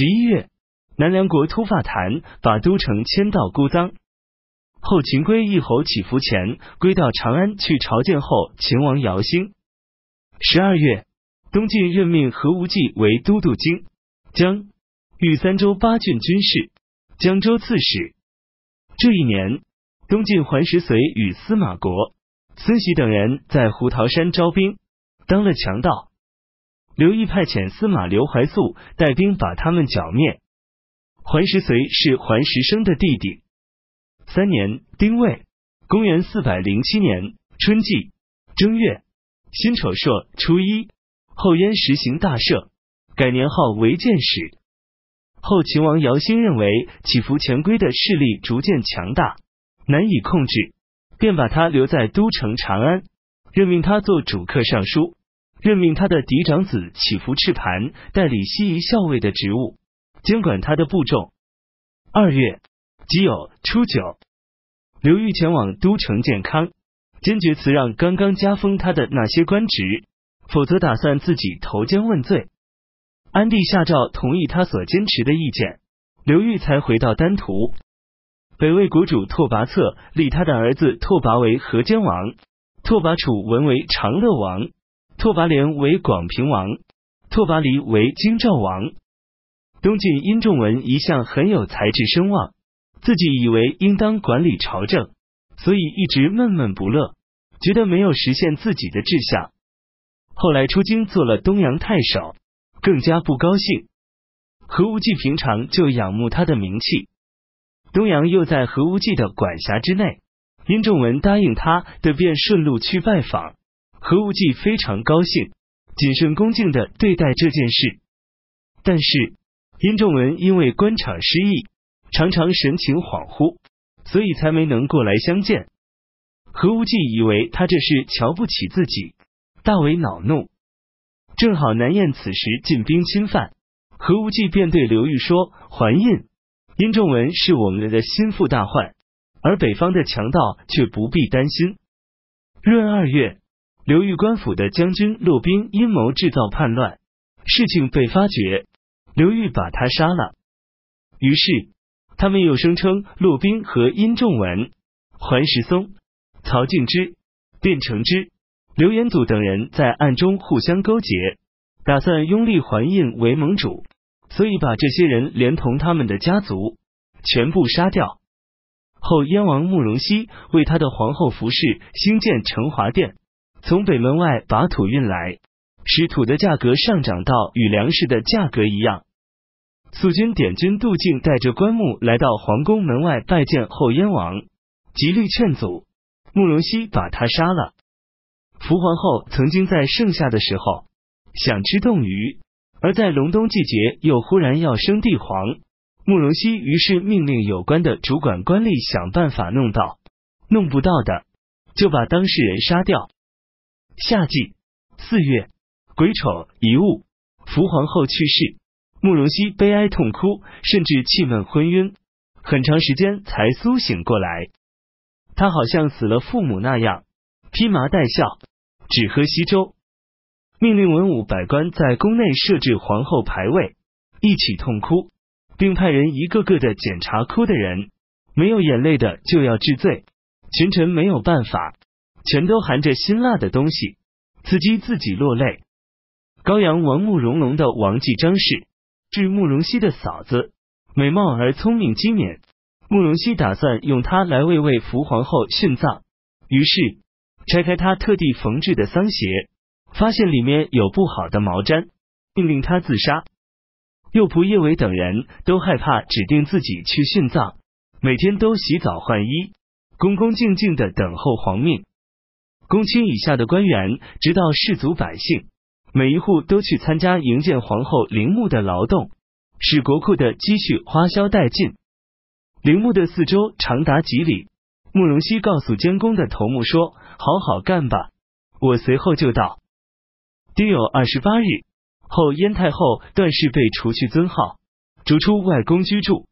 十一月，南梁国突发谭把都城迁到姑臧。后秦归义侯起伏前归到长安去朝见后秦王姚兴。十二月，东晋任命何无忌为都督京江豫三州八郡军事、江州刺史。这一年，东晋桓石绥与司马国、孙喜等人在胡桃山招兵，当了强盗。刘毅派遣司马刘怀素带兵把他们剿灭。桓石绥是桓石生的弟弟。三年丁未，公元四百零七年春季正月辛丑朔初一，后燕实行大赦，改年号为建始。后秦王姚兴认为起伏前归的势力逐渐强大，难以控制，便把他留在都城长安，任命他做主客尚书，任命他的嫡长子起伏赤盘代理西夷校尉的职务，监管他的部众。二月。己酉初九，刘裕前往都城建康，坚决辞让刚刚加封他的那些官职，否则打算自己投监问罪。安帝下诏同意他所坚持的意见，刘裕才回到丹徒。北魏国主拓跋策立他的儿子拓跋为河间王，拓跋楚文为长乐王，拓跋连为广平王，拓跋黎为京兆王。东晋殷仲文一向很有才智声望。自己以为应当管理朝政，所以一直闷闷不乐，觉得没有实现自己的志向。后来出京做了东阳太守，更加不高兴。何无忌平常就仰慕他的名气，东阳又在何无忌的管辖之内，殷仲文答应他的，便顺路去拜访。何无忌非常高兴，谨慎恭敬的对待这件事。但是殷仲文因为官场失意。常常神情恍惚，所以才没能过来相见。何无忌以为他这是瞧不起自己，大为恼怒。正好南燕此时进兵侵犯，何无忌便对刘裕说：“还印，殷仲文是我们的心腹大患，而北方的强盗却不必担心。”闰二月，刘裕官府的将军骆宾阴谋制造叛乱，事情被发觉，刘裕把他杀了。于是。他们又声称骆宾和殷仲文、桓石松、曹敬之、卞承之、刘延祖等人在暗中互相勾结，打算拥立桓印为盟主，所以把这些人连同他们的家族全部杀掉。后燕王慕容熙为他的皇后服侍，兴建成华殿，从北门外把土运来，使土的价格上涨到与粮食的价格一样。肃军点军杜静带着棺木来到皇宫门外拜见后燕王，极力劝阻，慕容熙把他杀了。福皇后曾经在盛夏的时候想吃冻鱼，而在隆冬季节又忽然要生帝皇，慕容熙于是命令有关的主管官吏想办法弄到，弄不到的就把当事人杀掉。夏季四月癸丑一物，福皇后去世。慕容熙悲哀痛哭，甚至气闷昏晕，很长时间才苏醒过来。他好像死了父母那样，披麻戴孝，只喝稀粥。命令文武百官在宫内设置皇后牌位，一起痛哭，并派人一个个的检查哭的人，没有眼泪的就要治罪。群臣没有办法，全都含着辛辣的东西，刺激自己落泪。高阳王慕容龙的王继张氏。是慕容熙的嫂子，美貌而聪明机敏。慕容熙打算用她来为魏福皇后殉葬，于是拆开她特地缝制的丧鞋，发现里面有不好的毛毡，命令她自杀。右仆叶伟等人都害怕指定自己去殉葬，每天都洗澡换衣，恭恭敬敬的等候皇命。公卿以下的官员，直到士族百姓。每一户都去参加营建皇后陵墓的劳动，使国库的积蓄花销殆尽。陵墓的四周长达几里。慕容熙告诉监工的头目说：“好好干吧，我随后就到。”丁酉二十八日，后燕太后段氏被除去尊号，逐出外宫居住。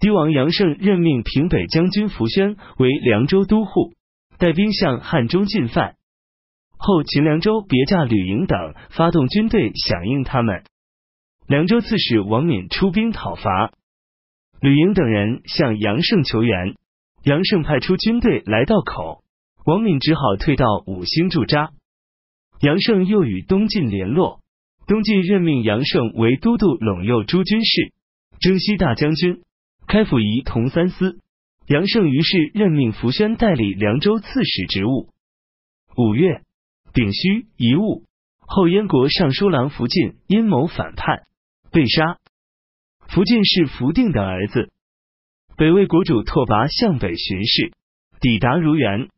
帝王杨胜任命平北将军福宣为凉州都护，带兵向汉中进犯。后秦凉州别驾吕营等发动军队响应他们。凉州刺史王敏出兵讨伐，吕营等人向杨胜求援，杨胜派出军队来到口，王敏只好退到五星驻扎。杨胜又与东晋联络，东晋任命杨胜为都督陇右诸军事、征西大将军、开府仪同三司。杨胜于是任命福宣代理凉州刺史职务。五月，丙戌，遗物后燕国尚书郎福晋阴谋反叛，被杀。福晋是福定的儿子。北魏国主拓跋向北巡视，抵达如原，